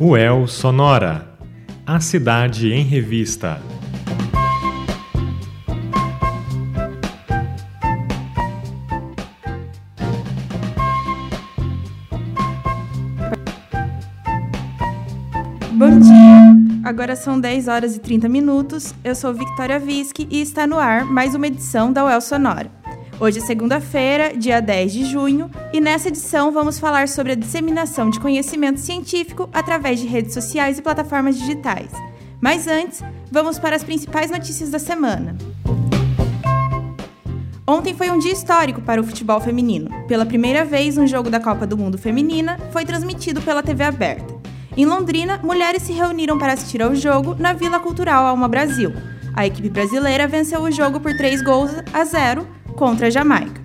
UEL Sonora. A cidade em revista. Bom dia! Agora são 10 horas e 30 minutos. Eu sou Victoria Visky e está no ar mais uma edição da UEL Sonora. Hoje é segunda-feira, dia 10 de junho, e nessa edição vamos falar sobre a disseminação de conhecimento científico através de redes sociais e plataformas digitais. Mas antes, vamos para as principais notícias da semana. Ontem foi um dia histórico para o futebol feminino. Pela primeira vez, um jogo da Copa do Mundo Feminina foi transmitido pela TV aberta. Em Londrina, mulheres se reuniram para assistir ao jogo na Vila Cultural Alma Brasil. A equipe brasileira venceu o jogo por 3 gols a 0 contra a Jamaica.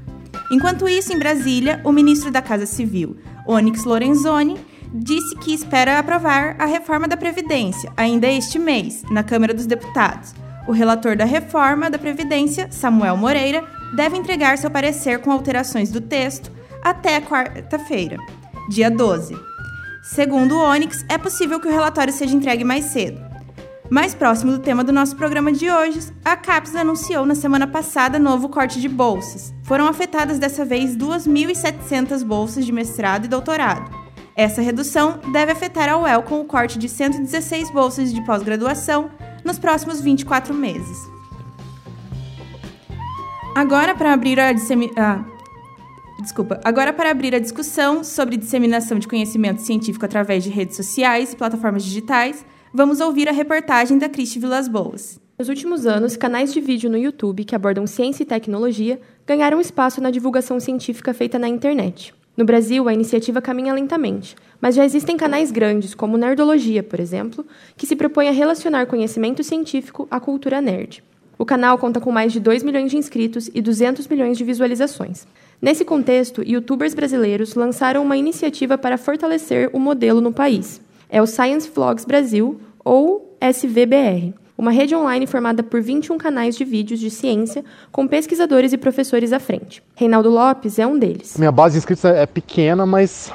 Enquanto isso, em Brasília, o ministro da Casa Civil, Onyx Lorenzoni, disse que espera aprovar a reforma da Previdência ainda este mês, na Câmara dos Deputados. O relator da reforma da Previdência, Samuel Moreira, deve entregar seu parecer com alterações do texto até quarta-feira, dia 12. Segundo o Onyx, é possível que o relatório seja entregue mais cedo. Mais próximo do tema do nosso programa de hoje, a CAPES anunciou na semana passada novo corte de bolsas. Foram afetadas dessa vez 2.700 bolsas de mestrado e doutorado. Essa redução deve afetar a UEL com o corte de 116 bolsas de pós-graduação nos próximos 24 meses. Agora, para abrir a ah, Desculpa. Agora, para abrir a discussão sobre disseminação de conhecimento científico através de redes sociais e plataformas digitais, vamos ouvir a reportagem da Cristi Vilas Boas. Nos últimos anos, canais de vídeo no YouTube que abordam ciência e tecnologia ganharam espaço na divulgação científica feita na internet. No Brasil, a iniciativa caminha lentamente, mas já existem canais grandes, como Nerdologia, por exemplo, que se propõe a relacionar conhecimento científico à cultura nerd. O canal conta com mais de 2 milhões de inscritos e 200 milhões de visualizações. Nesse contexto, youtubers brasileiros lançaram uma iniciativa para fortalecer o modelo no país é o Science Vlogs Brasil, ou SVBR, uma rede online formada por 21 canais de vídeos de ciência com pesquisadores e professores à frente. Reinaldo Lopes é um deles. Minha base de inscritos é pequena, mas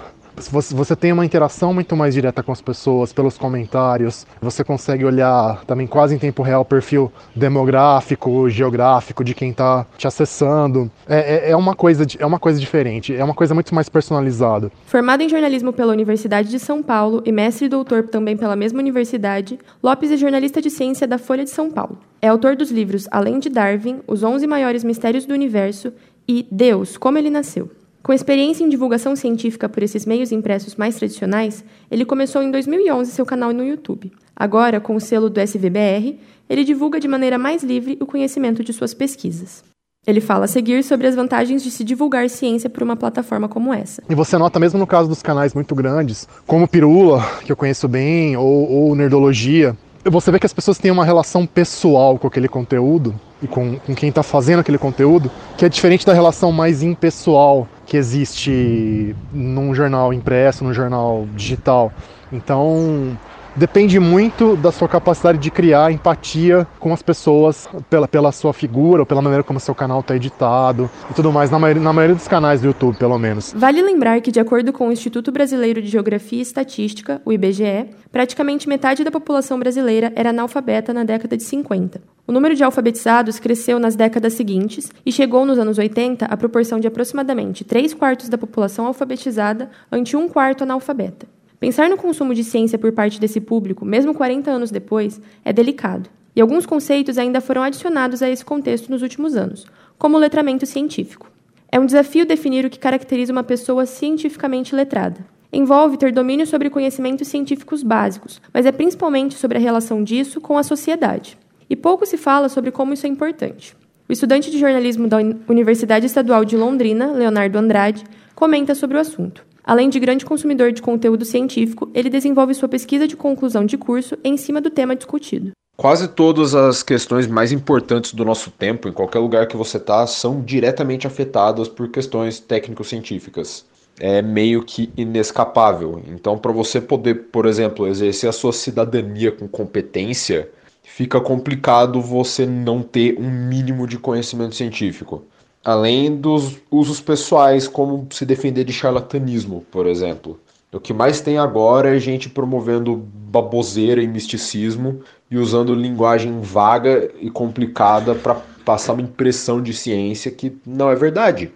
você tem uma interação muito mais direta com as pessoas, pelos comentários. Você consegue olhar também quase em tempo real o perfil demográfico, geográfico de quem está te acessando. É, é, é, uma coisa, é uma coisa diferente, é uma coisa muito mais personalizada. Formado em jornalismo pela Universidade de São Paulo e mestre e doutor também pela mesma universidade, Lopes é jornalista de ciência da Folha de São Paulo. É autor dos livros Além de Darwin, Os 11 Maiores Mistérios do Universo e Deus, Como Ele Nasceu. Com experiência em divulgação científica por esses meios impressos mais tradicionais, ele começou em 2011 seu canal no YouTube. Agora, com o selo do SVBR, ele divulga de maneira mais livre o conhecimento de suas pesquisas. Ele fala a seguir sobre as vantagens de se divulgar ciência por uma plataforma como essa. E você nota mesmo no caso dos canais muito grandes, como Pirula, que eu conheço bem, ou, ou Nerdologia, você vê que as pessoas têm uma relação pessoal com aquele conteúdo e com, com quem está fazendo aquele conteúdo, que é diferente da relação mais impessoal que existe num jornal impresso, num jornal digital. Então, depende muito da sua capacidade de criar empatia com as pessoas pela, pela sua figura ou pela maneira como seu canal está editado e tudo mais, na maioria, na maioria dos canais do YouTube, pelo menos. Vale lembrar que, de acordo com o Instituto Brasileiro de Geografia e Estatística, o IBGE, praticamente metade da população brasileira era analfabeta na década de 50. O número de alfabetizados cresceu nas décadas seguintes e chegou nos anos 80 à proporção de aproximadamente 3 quartos da população alfabetizada ante um quarto analfabeta. Pensar no consumo de ciência por parte desse público, mesmo 40 anos depois, é delicado. E alguns conceitos ainda foram adicionados a esse contexto nos últimos anos, como o letramento científico. É um desafio definir o que caracteriza uma pessoa cientificamente letrada. Envolve ter domínio sobre conhecimentos científicos básicos, mas é principalmente sobre a relação disso com a sociedade. E pouco se fala sobre como isso é importante. O estudante de jornalismo da Universidade Estadual de Londrina, Leonardo Andrade, comenta sobre o assunto. Além de grande consumidor de conteúdo científico, ele desenvolve sua pesquisa de conclusão de curso em cima do tema discutido. Quase todas as questões mais importantes do nosso tempo, em qualquer lugar que você está, são diretamente afetadas por questões técnico-científicas. É meio que inescapável. Então, para você poder, por exemplo, exercer a sua cidadania com competência, fica complicado você não ter um mínimo de conhecimento científico além dos usos pessoais, como se defender de charlatanismo, por exemplo. O que mais tem agora é gente promovendo baboseira e misticismo e usando linguagem vaga e complicada para passar uma impressão de ciência que não é verdade.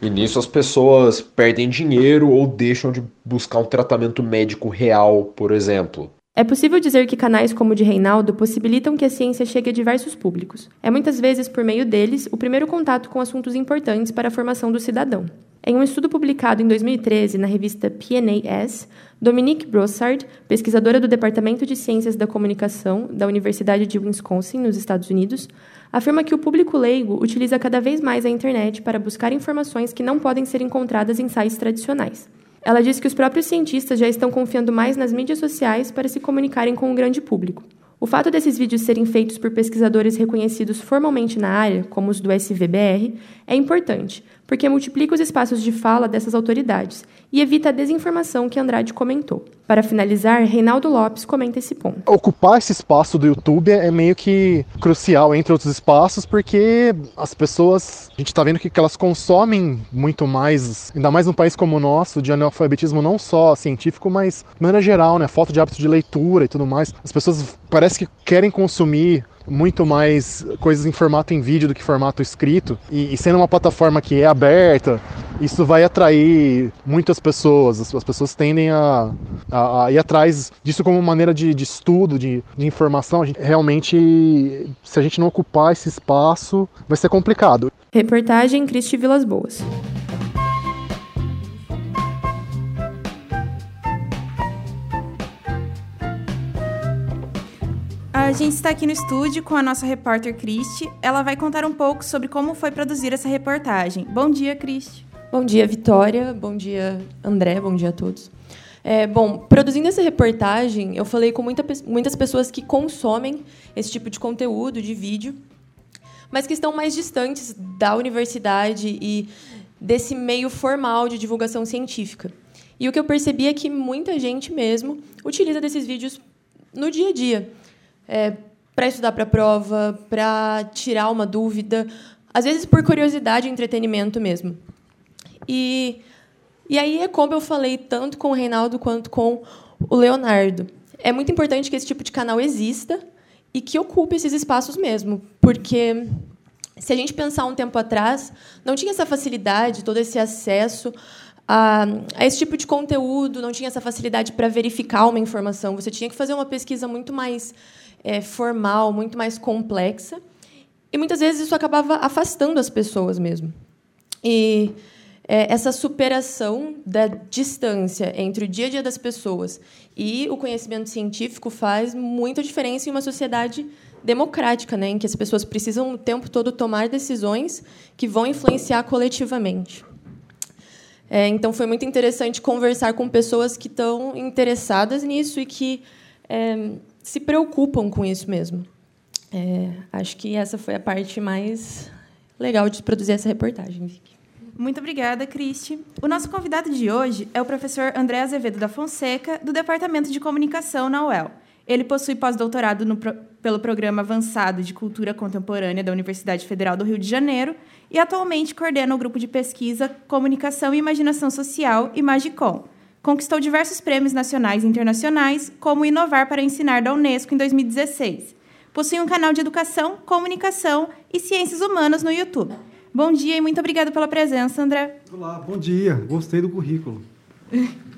E nisso as pessoas perdem dinheiro ou deixam de buscar um tratamento médico real, por exemplo. É possível dizer que canais como o de Reinaldo possibilitam que a ciência chegue a diversos públicos. É muitas vezes por meio deles o primeiro contato com assuntos importantes para a formação do cidadão. Em um estudo publicado em 2013 na revista PNAS, Dominique Brossard, pesquisadora do Departamento de Ciências da Comunicação da Universidade de Wisconsin, nos Estados Unidos, afirma que o público leigo utiliza cada vez mais a internet para buscar informações que não podem ser encontradas em sites tradicionais. Ela diz que os próprios cientistas já estão confiando mais nas mídias sociais para se comunicarem com o grande público. O fato desses vídeos serem feitos por pesquisadores reconhecidos formalmente na área, como os do SVBR, é importante, porque multiplica os espaços de fala dessas autoridades e evita a desinformação que Andrade comentou. Para finalizar, Reinaldo Lopes comenta esse ponto. Ocupar esse espaço do YouTube é meio que crucial entre outros espaços, porque as pessoas, a gente está vendo que elas consomem muito mais, ainda mais num país como o nosso, de analfabetismo não só científico, mas de maneira geral, né? Falta de hábito de leitura e tudo mais. As pessoas parece que querem consumir muito mais coisas em formato em vídeo do que formato escrito. E, e, sendo uma plataforma que é aberta, isso vai atrair muitas pessoas. As, as pessoas tendem a, a, a, ir atrás disso como maneira de, de estudo, de, de informação. Gente, realmente, se a gente não ocupar esse espaço, vai ser complicado. Reportagem Cristi Vilas Boas. A gente está aqui no estúdio com a nossa repórter Cristi. Ela vai contar um pouco sobre como foi produzir essa reportagem. Bom dia, Cristi. Bom dia, Vitória. Bom dia, André. Bom dia a todos. É, bom, produzindo essa reportagem, eu falei com muita, muitas pessoas que consomem esse tipo de conteúdo, de vídeo, mas que estão mais distantes da universidade e desse meio formal de divulgação científica. E o que eu percebi é que muita gente mesmo utiliza desses vídeos no dia a dia é, para estudar para a prova, para tirar uma dúvida, às vezes por curiosidade e entretenimento mesmo. E, e aí é como eu falei tanto com o Reinaldo quanto com o Leonardo. É muito importante que esse tipo de canal exista e que ocupe esses espaços mesmo, porque se a gente pensar um tempo atrás, não tinha essa facilidade, todo esse acesso a, a, esse tipo de conteúdo, não tinha essa facilidade para verificar uma informação. Você tinha que fazer uma pesquisa muito mais é, formal, muito mais complexa. E muitas vezes isso acabava afastando as pessoas mesmo. E é, essa superação da distância entre o dia a dia das pessoas e o conhecimento científico faz muita diferença em uma sociedade democrática, né, em que as pessoas precisam o tempo todo tomar decisões que vão influenciar coletivamente. É, então, foi muito interessante conversar com pessoas que estão interessadas nisso e que é, se preocupam com isso mesmo. É, acho que essa foi a parte mais legal de produzir essa reportagem, Vicky. Muito obrigada, Cristi. O nosso convidado de hoje é o professor André Azevedo da Fonseca, do Departamento de Comunicação na UEL. Ele possui pós-doutorado pelo Programa Avançado de Cultura Contemporânea da Universidade Federal do Rio de Janeiro e atualmente coordena o grupo de pesquisa Comunicação e Imaginação Social, Imagicom, Conquistou diversos prêmios nacionais e internacionais, como Inovar para Ensinar da Unesco em 2016. Possui um canal de educação, comunicação e ciências humanas no YouTube. Bom dia e muito obrigada pela presença, André. Olá, bom dia. Gostei do currículo.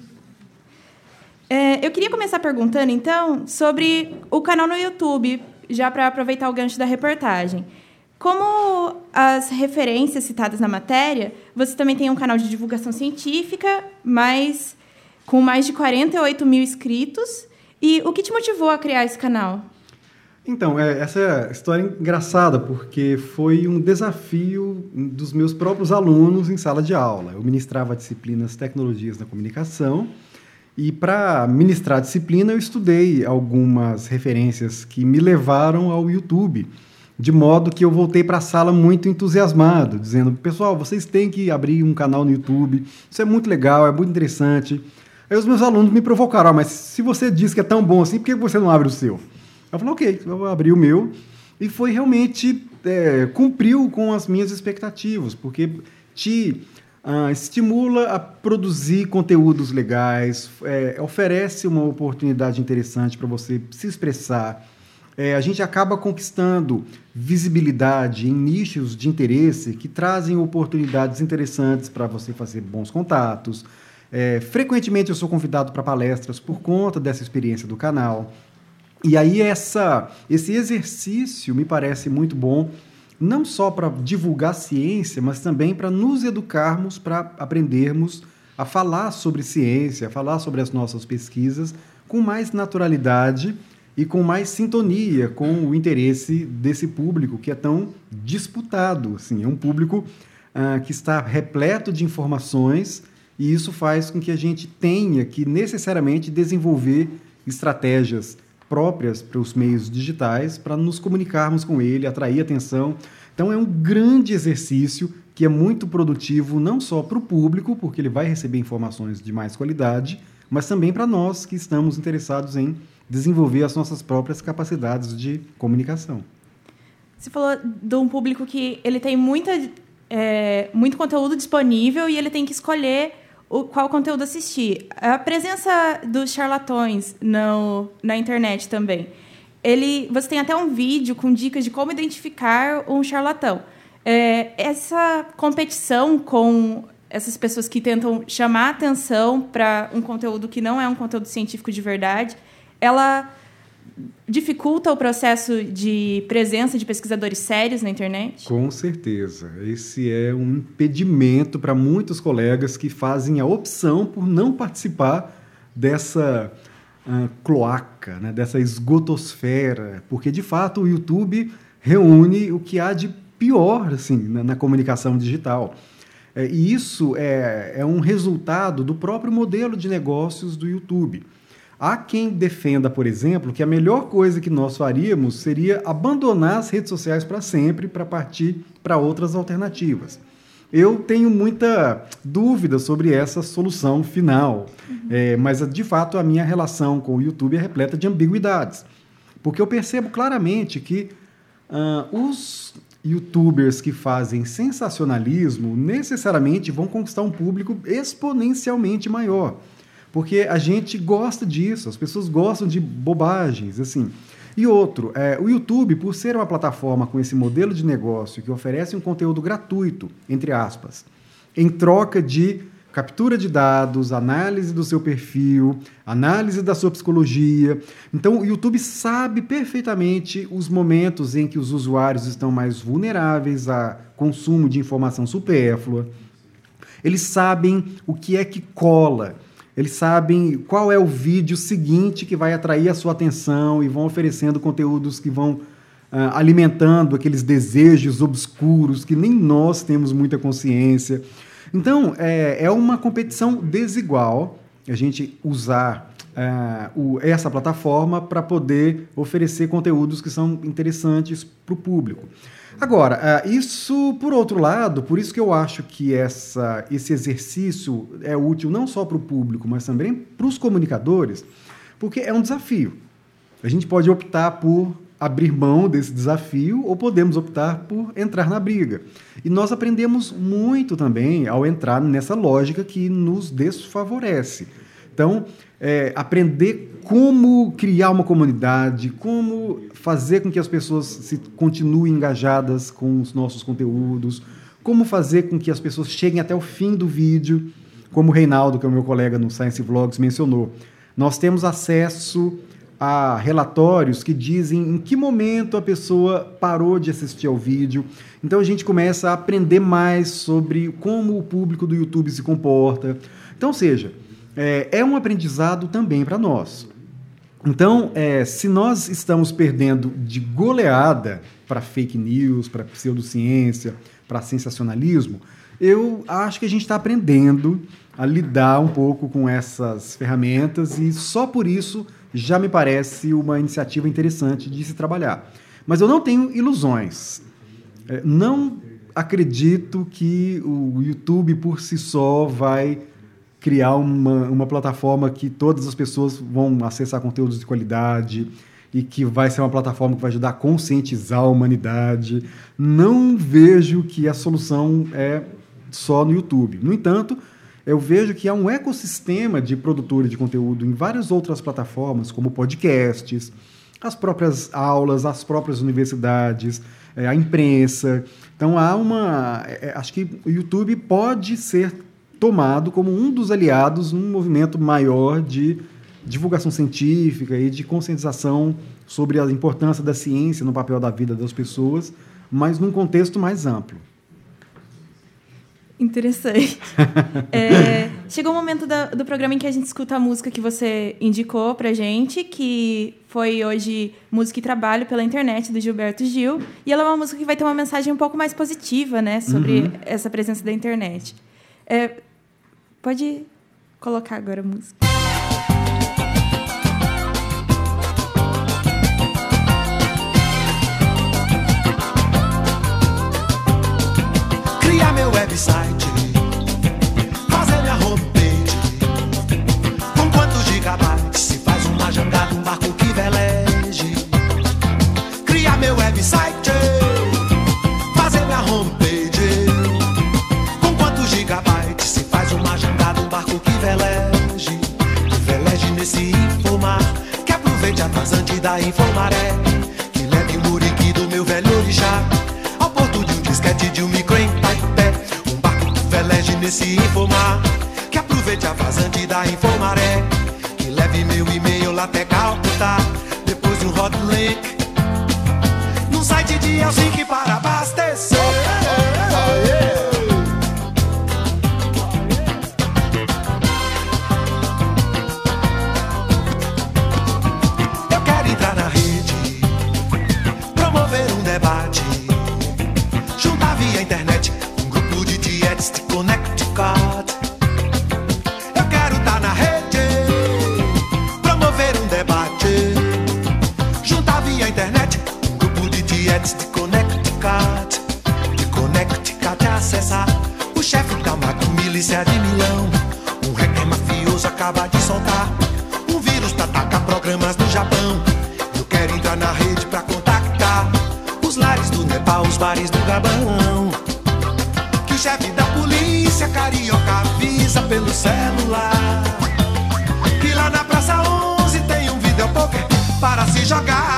É, eu queria começar perguntando, então, sobre o canal no YouTube, já para aproveitar o gancho da reportagem. Como as referências citadas na matéria, você também tem um canal de divulgação científica, mas com mais de 48 mil inscritos. E o que te motivou a criar esse canal? Então, é, essa história é engraçada, porque foi um desafio dos meus próprios alunos em sala de aula. Eu ministrava disciplinas Tecnologias da Comunicação, e para ministrar a disciplina eu estudei algumas referências que me levaram ao YouTube, de modo que eu voltei para a sala muito entusiasmado, dizendo: pessoal, vocês têm que abrir um canal no YouTube, isso é muito legal, é muito interessante. Aí os meus alunos me provocaram, ah, mas se você diz que é tão bom assim, por que você não abre o seu? Eu falei, ok, eu vou abrir o meu. E foi realmente, é, cumpriu com as minhas expectativas, porque te uh, estimula a produzir conteúdos legais, é, oferece uma oportunidade interessante para você se expressar. É, a gente acaba conquistando visibilidade em nichos de interesse que trazem oportunidades interessantes para você fazer bons contatos. É, frequentemente eu sou convidado para palestras por conta dessa experiência do canal. E aí essa, esse exercício me parece muito bom não só para divulgar ciência, mas também para nos educarmos, para aprendermos a falar sobre ciência, a falar sobre as nossas pesquisas com mais naturalidade e com mais sintonia com o interesse desse público que é tão disputado. Assim, é um público ah, que está repleto de informações e isso faz com que a gente tenha que necessariamente desenvolver estratégias próprias para os meios digitais para nos comunicarmos com ele, atrair atenção. Então é um grande exercício que é muito produtivo não só para o público, porque ele vai receber informações de mais qualidade, mas também para nós que estamos interessados em desenvolver as nossas próprias capacidades de comunicação. Você falou de um público que ele tem muita, é, muito conteúdo disponível e ele tem que escolher o, qual conteúdo assistir. A presença dos charlatões no, na internet também. Ele, você tem até um vídeo com dicas de como identificar um charlatão. É, essa competição com essas pessoas que tentam chamar atenção para um conteúdo que não é um conteúdo científico de verdade, ela dificulta o processo de presença de pesquisadores sérios na internet? Com certeza. Esse é um impedimento para muitos colegas que fazem a opção por não participar dessa uh, cloaca, né, dessa esgotosfera, porque de fato o YouTube reúne o que há de pior assim, na, na comunicação digital. É, e isso é, é um resultado do próprio modelo de negócios do YouTube. Há quem defenda, por exemplo, que a melhor coisa que nós faríamos seria abandonar as redes sociais para sempre para partir para outras alternativas. Eu tenho muita dúvida sobre essa solução final, uhum. é, mas de fato a minha relação com o YouTube é repleta de ambiguidades, porque eu percebo claramente que uh, os youtubers que fazem sensacionalismo necessariamente vão conquistar um público exponencialmente maior. Porque a gente gosta disso, as pessoas gostam de bobagens, assim. E outro, é, o YouTube, por ser uma plataforma com esse modelo de negócio que oferece um conteúdo gratuito, entre aspas, em troca de captura de dados, análise do seu perfil, análise da sua psicologia. Então, o YouTube sabe perfeitamente os momentos em que os usuários estão mais vulneráveis a consumo de informação supérflua. Eles sabem o que é que cola eles sabem qual é o vídeo seguinte que vai atrair a sua atenção e vão oferecendo conteúdos que vão uh, alimentando aqueles desejos obscuros que nem nós temos muita consciência. Então, é, é uma competição desigual a gente usar uh, o, essa plataforma para poder oferecer conteúdos que são interessantes para o público. Agora, uh, isso, por outro lado, por isso que eu acho que essa, esse exercício é útil não só para o público, mas também para os comunicadores, porque é um desafio. A gente pode optar por abrir mão desse desafio ou podemos optar por entrar na briga. E nós aprendemos muito também ao entrar nessa lógica que nos desfavorece. Então, é, aprender como criar uma comunidade, como fazer com que as pessoas se continuem engajadas com os nossos conteúdos, como fazer com que as pessoas cheguem até o fim do vídeo, como o Reinaldo, que é o meu colega no Science Vlogs, mencionou. Nós temos acesso a relatórios que dizem em que momento a pessoa parou de assistir ao vídeo. Então a gente começa a aprender mais sobre como o público do YouTube se comporta. Então, seja, é, é um aprendizado também para nós. Então, é, se nós estamos perdendo de goleada para fake news, para pseudociência, para sensacionalismo, eu acho que a gente está aprendendo a lidar um pouco com essas ferramentas e só por isso já me parece uma iniciativa interessante de se trabalhar. Mas eu não tenho ilusões. É, não acredito que o YouTube por si só vai criar uma, uma plataforma que todas as pessoas vão acessar conteúdos de qualidade e que vai ser uma plataforma que vai ajudar a conscientizar a humanidade. Não vejo que a solução é só no YouTube. No entanto, eu vejo que há um ecossistema de produtores de conteúdo em várias outras plataformas, como podcasts, as próprias aulas, as próprias universidades, é, a imprensa. Então há uma. É, acho que o YouTube pode ser tomado como um dos aliados num movimento maior de divulgação científica e de conscientização sobre a importância da ciência no papel da vida das pessoas, mas num contexto mais amplo. Interessante. é, chegou o momento da, do programa em que a gente escuta a música que você indicou pra gente, que foi hoje Música e Trabalho pela internet, do Gilberto Gil. E ela é uma música que vai ter uma mensagem um pouco mais positiva, né? Sobre uhum. essa presença da internet. É, pode colocar agora a música. Criar meu website, que aproveite a vazante da informaré. Que leve o muriqui do meu velho orixá, ao porto de um disquete de um micro em nesse informar. Que aproveite a vazante da Infomaré. Que leve meu e-mail lá até Calcutá. Depois de um hot link. Num site de Helsinki para abastecer. Jogar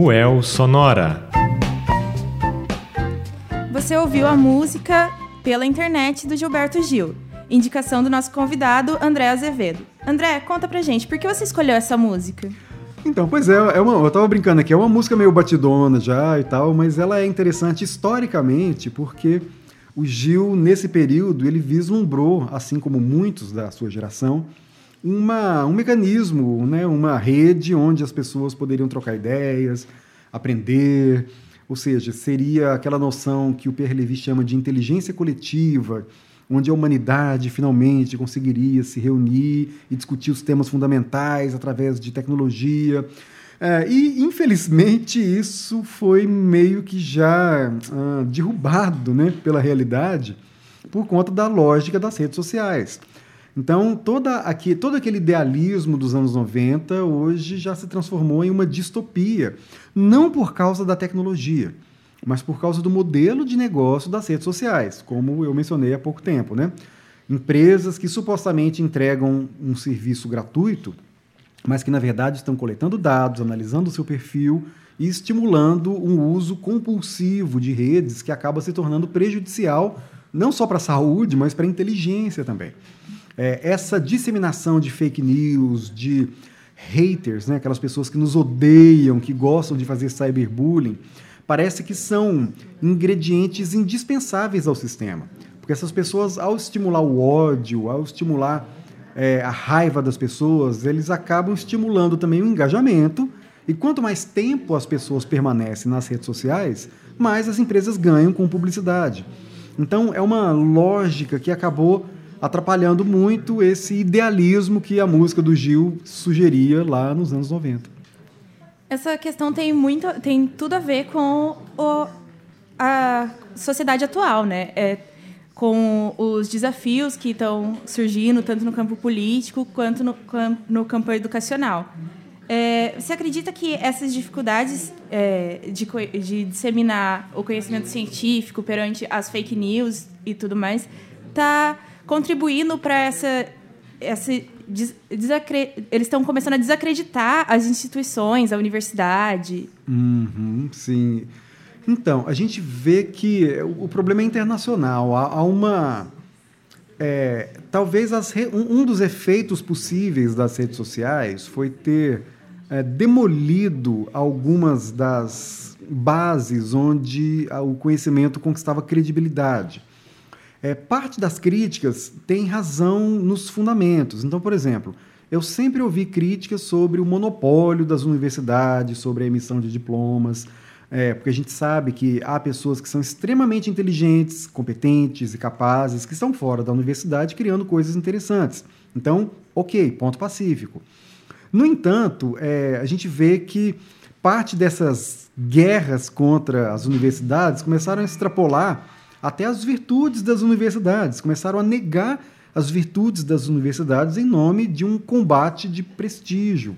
UEL Sonora. Você ouviu a música pela internet do Gilberto Gil, indicação do nosso convidado André Azevedo. André, conta pra gente, por que você escolheu essa música? Então, pois é, é uma, eu tava brincando aqui, é uma música meio batidona já e tal, mas ela é interessante historicamente porque o Gil, nesse período, ele vislumbrou, assim como muitos da sua geração, uma, um mecanismo, né, uma rede onde as pessoas poderiam trocar ideias, aprender, ou seja, seria aquela noção que o Pierre Levy chama de inteligência coletiva, onde a humanidade finalmente conseguiria se reunir e discutir os temas fundamentais através de tecnologia. É, e, infelizmente, isso foi meio que já ah, derrubado né, pela realidade por conta da lógica das redes sociais. Então, toda aqui, todo aquele idealismo dos anos 90 hoje já se transformou em uma distopia, não por causa da tecnologia, mas por causa do modelo de negócio das redes sociais, como eu mencionei há pouco tempo. Né? Empresas que supostamente entregam um serviço gratuito, mas que na verdade estão coletando dados, analisando o seu perfil e estimulando um uso compulsivo de redes que acaba se tornando prejudicial não só para a saúde, mas para a inteligência também é, essa disseminação de fake news, de haters, né, aquelas pessoas que nos odeiam, que gostam de fazer cyberbullying, parece que são ingredientes indispensáveis ao sistema. Porque essas pessoas, ao estimular o ódio, ao estimular é, a raiva das pessoas, eles acabam estimulando também o engajamento. E quanto mais tempo as pessoas permanecem nas redes sociais, mais as empresas ganham com publicidade. Então, é uma lógica que acabou atrapalhando muito esse idealismo que a música do Gil sugeria lá nos anos 90. Essa questão tem muito, tem tudo a ver com o, a sociedade atual, né? É, com os desafios que estão surgindo tanto no campo político quanto no, no campo educacional. É, você acredita que essas dificuldades é, de, de disseminar o conhecimento científico perante as fake news e tudo mais está contribuindo para essa, eles estão começando a desacreditar as instituições, a universidade. Uhum, sim. Então, a gente vê que o problema é internacional. Há, há uma. É, talvez re... um dos efeitos possíveis das redes sociais foi ter é, demolido algumas das bases onde o conhecimento conquistava credibilidade. É, parte das críticas tem razão nos fundamentos. Então, por exemplo, eu sempre ouvi críticas sobre o monopólio das universidades, sobre a emissão de diplomas, é, porque a gente sabe que há pessoas que são extremamente inteligentes, competentes e capazes que estão fora da universidade criando coisas interessantes. Então, ok, ponto pacífico. No entanto, é, a gente vê que parte dessas guerras contra as universidades começaram a extrapolar até as virtudes das universidades, começaram a negar as virtudes das universidades em nome de um combate de prestígio.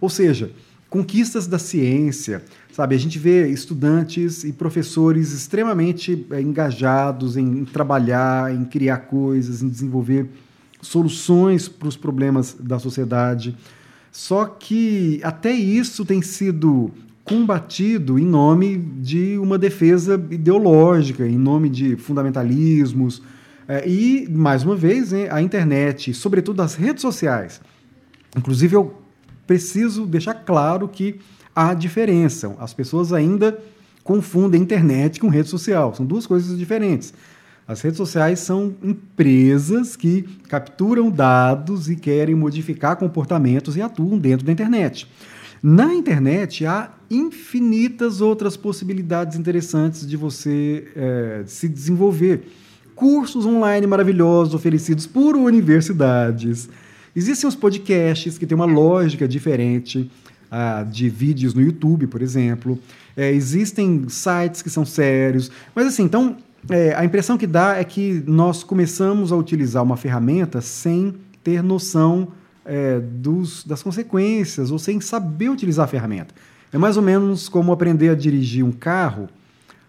Ou seja, conquistas da ciência, sabe? A gente vê estudantes e professores extremamente é, engajados em trabalhar, em criar coisas, em desenvolver soluções para os problemas da sociedade. Só que até isso tem sido combatido em nome de uma defesa ideológica, em nome de fundamentalismos. É, e, mais uma vez, a internet, sobretudo as redes sociais. Inclusive, eu preciso deixar claro que há diferença. As pessoas ainda confundem internet com rede social. São duas coisas diferentes. As redes sociais são empresas que capturam dados e querem modificar comportamentos e atuam dentro da internet. Na internet há infinitas outras possibilidades interessantes de você é, se desenvolver. Cursos online maravilhosos oferecidos por universidades. Existem os podcasts que têm uma lógica diferente de vídeos no YouTube, por exemplo. É, existem sites que são sérios. Mas assim, então, é, a impressão que dá é que nós começamos a utilizar uma ferramenta sem ter noção é, dos, das consequências ou sem saber utilizar a ferramenta. É mais ou menos como aprender a dirigir um carro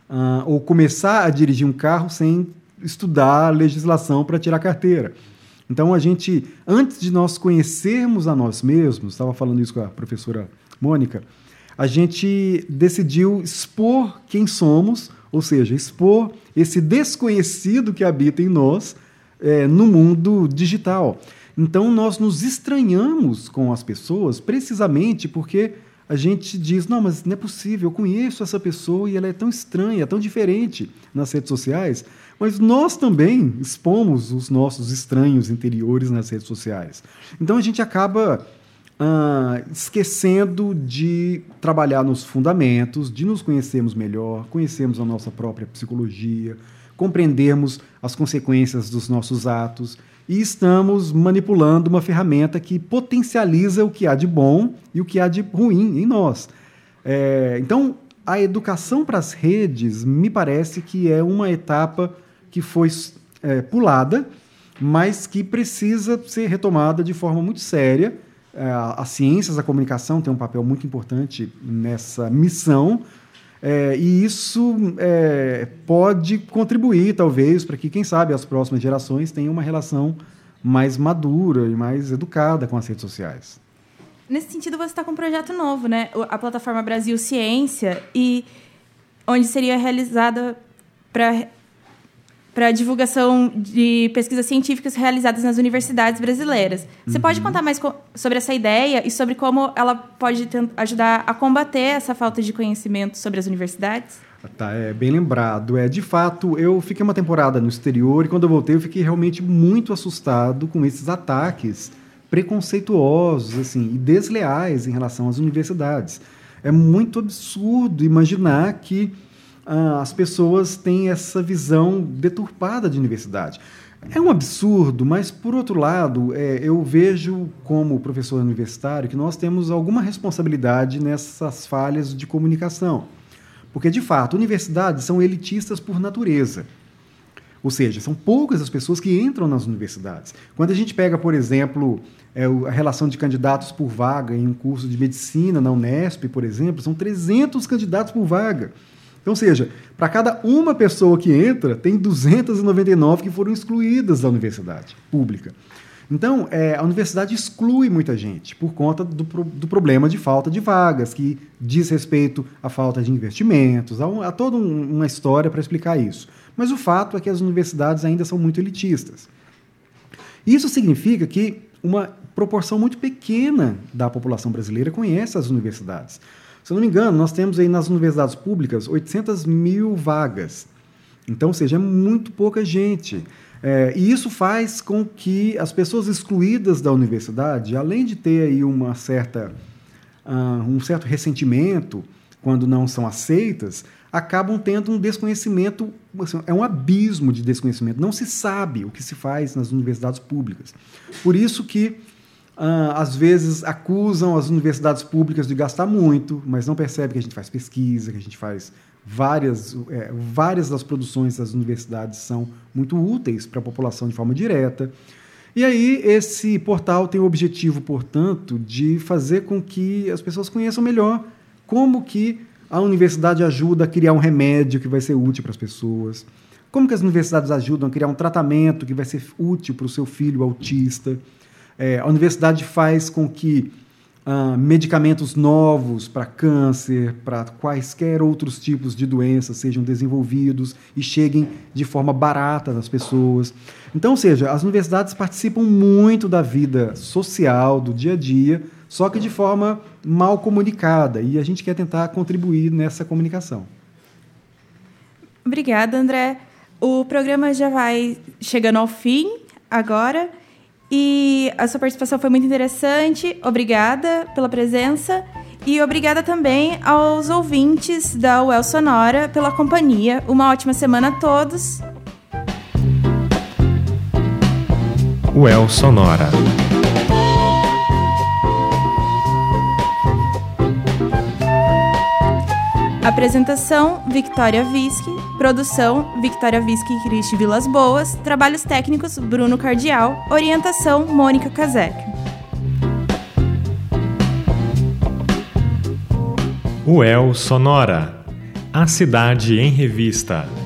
uh, ou começar a dirigir um carro sem estudar a legislação para tirar carteira. Então a gente, antes de nós conhecermos a nós mesmos, estava falando isso com a professora Mônica, a gente decidiu expor quem somos, ou seja, expor esse desconhecido que habita em nós é, no mundo digital. Então nós nos estranhamos com as pessoas precisamente porque a gente diz: não, mas não é possível, eu conheço essa pessoa e ela é tão estranha, tão diferente nas redes sociais. Mas nós também expomos os nossos estranhos interiores nas redes sociais. Então a gente acaba ah, esquecendo de trabalhar nos fundamentos, de nos conhecermos melhor, conhecermos a nossa própria psicologia, compreendermos as consequências dos nossos atos e estamos manipulando uma ferramenta que potencializa o que há de bom e o que há de ruim em nós. É, então, a educação para as redes me parece que é uma etapa que foi é, pulada, mas que precisa ser retomada de forma muito séria. É, as ciências da comunicação têm um papel muito importante nessa missão, é, e isso é, pode contribuir, talvez, para que, quem sabe, as próximas gerações tenham uma relação mais madura e mais educada com as redes sociais. Nesse sentido, você está com um projeto novo, né? A plataforma Brasil Ciência, e onde seria realizada para para divulgação de pesquisas científicas realizadas nas universidades brasileiras. Você uhum. pode contar mais sobre essa ideia e sobre como ela pode ajudar a combater essa falta de conhecimento sobre as universidades? Tá, é bem lembrado. É, de fato, eu fiquei uma temporada no exterior e quando eu voltei eu fiquei realmente muito assustado com esses ataques preconceituosos, assim, e desleais em relação às universidades. É muito absurdo imaginar que as pessoas têm essa visão deturpada de universidade. É um absurdo, mas por outro lado, é, eu vejo como professor universitário que nós temos alguma responsabilidade nessas falhas de comunicação. Porque, de fato, universidades são elitistas por natureza. Ou seja, são poucas as pessoas que entram nas universidades. Quando a gente pega, por exemplo, é, a relação de candidatos por vaga em um curso de medicina na Unesp, por exemplo, são 300 candidatos por vaga. Então, ou seja, para cada uma pessoa que entra, tem 299 que foram excluídas da universidade pública. Então, é, a universidade exclui muita gente por conta do, do, problema de falta de vagas, que diz respeito à falta de investimentos, há, um, há toda um, uma história para explicar isso. Mas o fato é que as universidades ainda são muito elitistas. Isso significa que uma proporção muito pequena da população brasileira conhece as universidades. Se eu não me engano, nós temos aí nas universidades públicas 800 mil vagas. Então, ou seja, é muito pouca gente. É, e isso faz com que as pessoas excluídas da universidade, além de ter aí uma certa, uh, um certo ressentimento quando não são aceitas, acabam tendo um desconhecimento, assim, é um abismo de desconhecimento. Não se sabe o que se faz nas universidades públicas. Por isso que às vezes acusam as universidades públicas de gastar muito, mas não percebem que a gente faz pesquisa, que a gente faz várias, é, várias das produções das universidades são muito úteis para a população de forma direta. E aí, esse portal tem o objetivo, portanto, de fazer com que as pessoas conheçam melhor como que a universidade ajuda a criar um remédio que vai ser útil para as pessoas, como que as universidades ajudam a criar um tratamento que vai ser útil para o seu filho autista. É, a universidade faz com que uh, medicamentos novos para câncer, para quaisquer outros tipos de doenças sejam desenvolvidos e cheguem de forma barata nas pessoas. Então, ou seja, as universidades participam muito da vida social, do dia a dia, só que de forma mal comunicada, e a gente quer tentar contribuir nessa comunicação. Obrigada, André. O programa já vai chegando ao fim agora. E a sua participação foi muito interessante. Obrigada pela presença. E obrigada também aos ouvintes da UEL Sonora pela companhia. Uma ótima semana a todos. UEL Sonora. Apresentação: Victoria Visky. Produção: Victoria Visky e Cristi Vilas Boas. Trabalhos técnicos: Bruno Cardial. Orientação: Mônica Kazek. UEL Sonora. A cidade em revista.